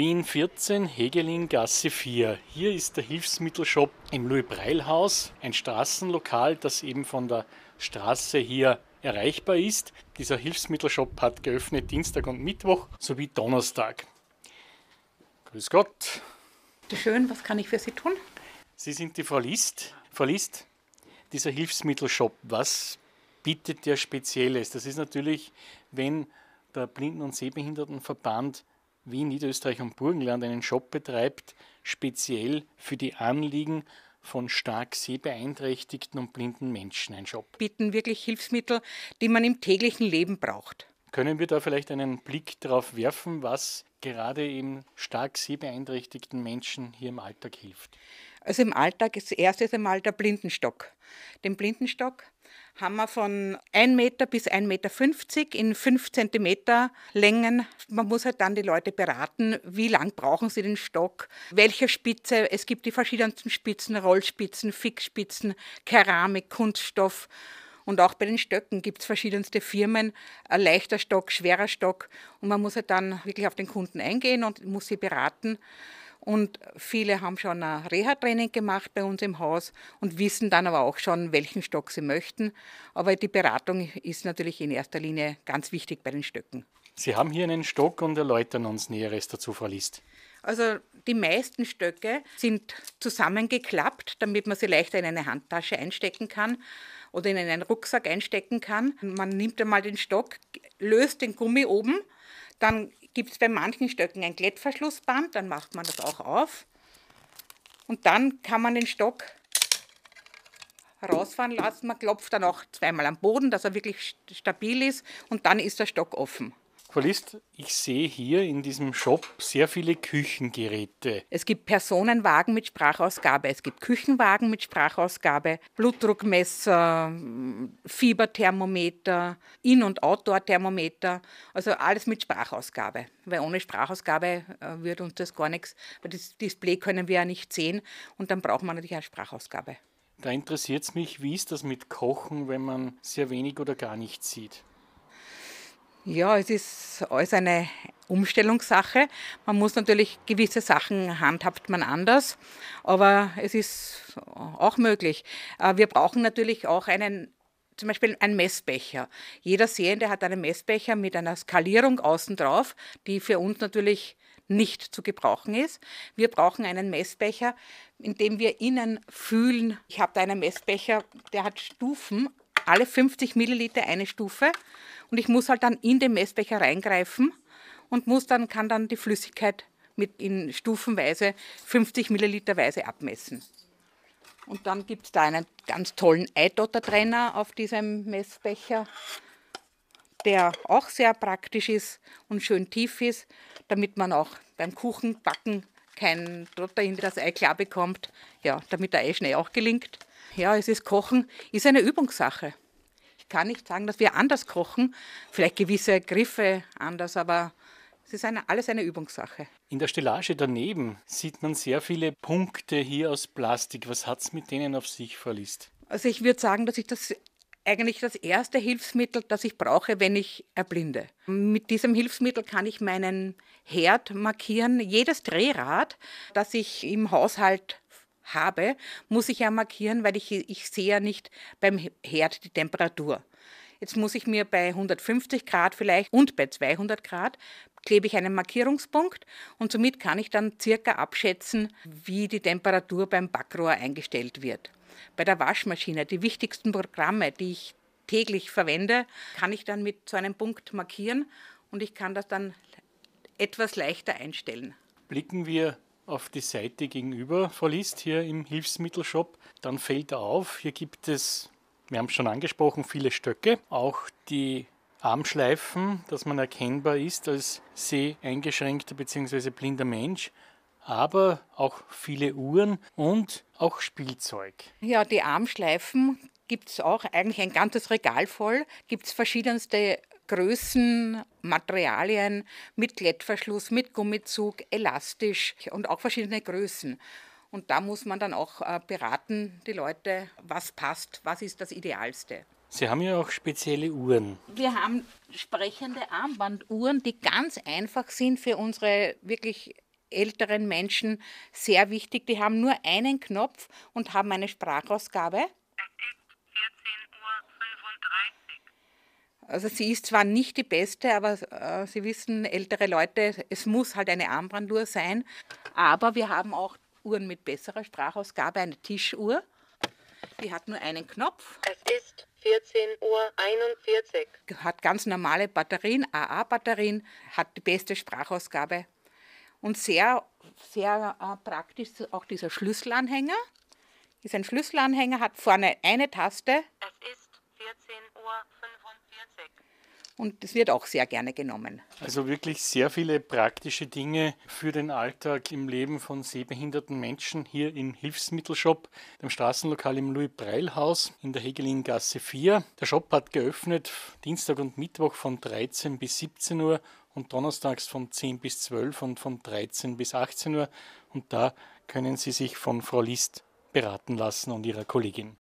Wien 14, Hegelin, Gasse 4. Hier ist der Hilfsmittelshop im Louis-Breil-Haus, ein Straßenlokal, das eben von der Straße hier erreichbar ist. Dieser Hilfsmittelshop hat geöffnet Dienstag und Mittwoch sowie Donnerstag. Grüß Gott. Schön, was kann ich für Sie tun? Sie sind die Frau List. Frau List, dieser Hilfsmittelshop, was bietet der Spezielles? Das ist natürlich, wenn der Blinden- und Sehbehindertenverband Wien, Niederösterreich und Burgenland einen Shop betreibt, speziell für die Anliegen von stark sehbeeinträchtigten und blinden Menschen ein Shop. Bieten wirklich Hilfsmittel, die man im täglichen Leben braucht. Können wir da vielleicht einen Blick darauf werfen, was gerade eben stark sehbeeinträchtigten Menschen hier im Alltag hilft? Also im Alltag ist erstes einmal der Blindenstock. Den Blindenstock haben wir von 1 Meter bis 1,50 Meter in 5 Zentimeter Längen. Man muss halt dann die Leute beraten, wie lang brauchen sie den Stock, welche Spitze. Es gibt die verschiedensten Spitzen, Rollspitzen, Fixspitzen, Keramik, Kunststoff. Und auch bei den Stöcken gibt es verschiedenste Firmen, ein leichter Stock, schwerer Stock. Und man muss halt dann wirklich auf den Kunden eingehen und muss sie beraten. Und viele haben schon ein Reha-Training gemacht bei uns im Haus und wissen dann aber auch schon, welchen Stock sie möchten. Aber die Beratung ist natürlich in erster Linie ganz wichtig bei den Stöcken. Sie haben hier einen Stock und erläutern uns Näheres dazu, Frau List. Also die meisten Stöcke sind zusammengeklappt, damit man sie leichter in eine Handtasche einstecken kann oder in einen Rucksack einstecken kann. Man nimmt einmal den Stock, löst den Gummi oben, dann gibt es bei manchen Stöcken ein Klettverschlussband, dann macht man das auch auf. Und dann kann man den Stock rausfahren lassen. Man klopft dann auch zweimal am Boden, dass er wirklich stabil ist und dann ist der Stock offen. Qualist, ich sehe hier in diesem Shop sehr viele Küchengeräte. Es gibt Personenwagen mit Sprachausgabe, es gibt Küchenwagen mit Sprachausgabe, Blutdruckmesser, Fieberthermometer, In- und Outdoor-Thermometer, also alles mit Sprachausgabe. Weil ohne Sprachausgabe äh, wird uns das gar nichts, weil das Display können wir ja nicht sehen und dann braucht man natürlich eine Sprachausgabe. Da interessiert es mich, wie ist das mit Kochen, wenn man sehr wenig oder gar nichts sieht? Ja, es ist alles eine Umstellungssache. Man muss natürlich gewisse Sachen handhabt man anders, aber es ist auch möglich. Äh, wir brauchen natürlich auch einen zum Beispiel einen Messbecher. Jeder Sehende hat einen Messbecher mit einer Skalierung außen drauf, die für uns natürlich nicht zu gebrauchen ist. Wir brauchen einen Messbecher, in dem wir innen fühlen. Ich habe da einen Messbecher, der hat Stufen, alle 50 Milliliter eine Stufe und ich muss halt dann in den Messbecher reingreifen und muss dann, kann dann die Flüssigkeit mit in stufenweise 50 Milliliter Weise abmessen. Und dann gibt es da einen ganz tollen Eidotter-Trenner auf diesem Messbecher, der auch sehr praktisch ist und schön tief ist, damit man auch beim Kuchenbacken kein Dotter in das Ei klar bekommt, ja, damit der Eischnee auch gelingt. Ja, es ist Kochen, ist eine Übungssache kann nicht sagen, dass wir anders kochen, vielleicht gewisse Griffe anders, aber es ist eine, alles eine Übungssache. In der Stellage daneben sieht man sehr viele Punkte hier aus Plastik. Was hat es mit denen auf sich verliest? Also ich würde sagen, dass ich das eigentlich das erste Hilfsmittel, das ich brauche, wenn ich erblinde. Mit diesem Hilfsmittel kann ich meinen Herd markieren. Jedes Drehrad, das ich im Haushalt habe, muss ich ja markieren, weil ich, ich sehe ja nicht beim Herd die Temperatur. Jetzt muss ich mir bei 150 Grad vielleicht und bei 200 Grad klebe ich einen Markierungspunkt und somit kann ich dann circa abschätzen, wie die Temperatur beim Backrohr eingestellt wird. Bei der Waschmaschine, die wichtigsten Programme, die ich täglich verwende, kann ich dann mit so einem Punkt markieren und ich kann das dann etwas leichter einstellen. Blicken wir auf die Seite gegenüber verliest, hier im Hilfsmittelshop, dann fällt auf, hier gibt es, wir haben es schon angesprochen, viele Stöcke, auch die Armschleifen, dass man erkennbar ist als seheingeschränkter bzw. blinder Mensch, aber auch viele Uhren und auch Spielzeug. Ja, die Armschleifen gibt es auch eigentlich ein ganzes Regal voll, gibt es verschiedenste Größen, Materialien mit Klettverschluss, mit Gummizug, elastisch und auch verschiedene Größen. Und da muss man dann auch äh, beraten, die Leute, was passt, was ist das Idealste. Sie haben ja auch spezielle Uhren. Wir haben sprechende Armbanduhren, die ganz einfach sind für unsere wirklich älteren Menschen sehr wichtig. Die haben nur einen Knopf und haben eine Sprachausgabe. Es ist 14.35 Uhr. Also sie ist zwar nicht die beste, aber äh, Sie wissen, ältere Leute, es muss halt eine Armbanduhr sein. Aber wir haben auch Uhren mit besserer Sprachausgabe, eine Tischuhr. Die hat nur einen Knopf. Es ist 14.41 Uhr. Hat ganz normale Batterien, AA-Batterien, hat die beste Sprachausgabe. Und sehr, sehr äh, praktisch auch dieser Schlüsselanhänger. Ist ein Schlüsselanhänger, hat vorne eine Taste. Es ist 14.45 Uhr. Und das wird auch sehr gerne genommen. Also wirklich sehr viele praktische Dinge für den Alltag im Leben von sehbehinderten Menschen hier im Hilfsmittelshop, dem Straßenlokal im Louis-Breil-Haus in der Hegelingasse 4. Der Shop hat geöffnet Dienstag und Mittwoch von 13 bis 17 Uhr und donnerstags von 10 bis 12 und von 13 bis 18 Uhr. Und da können Sie sich von Frau List beraten lassen und ihrer Kollegin.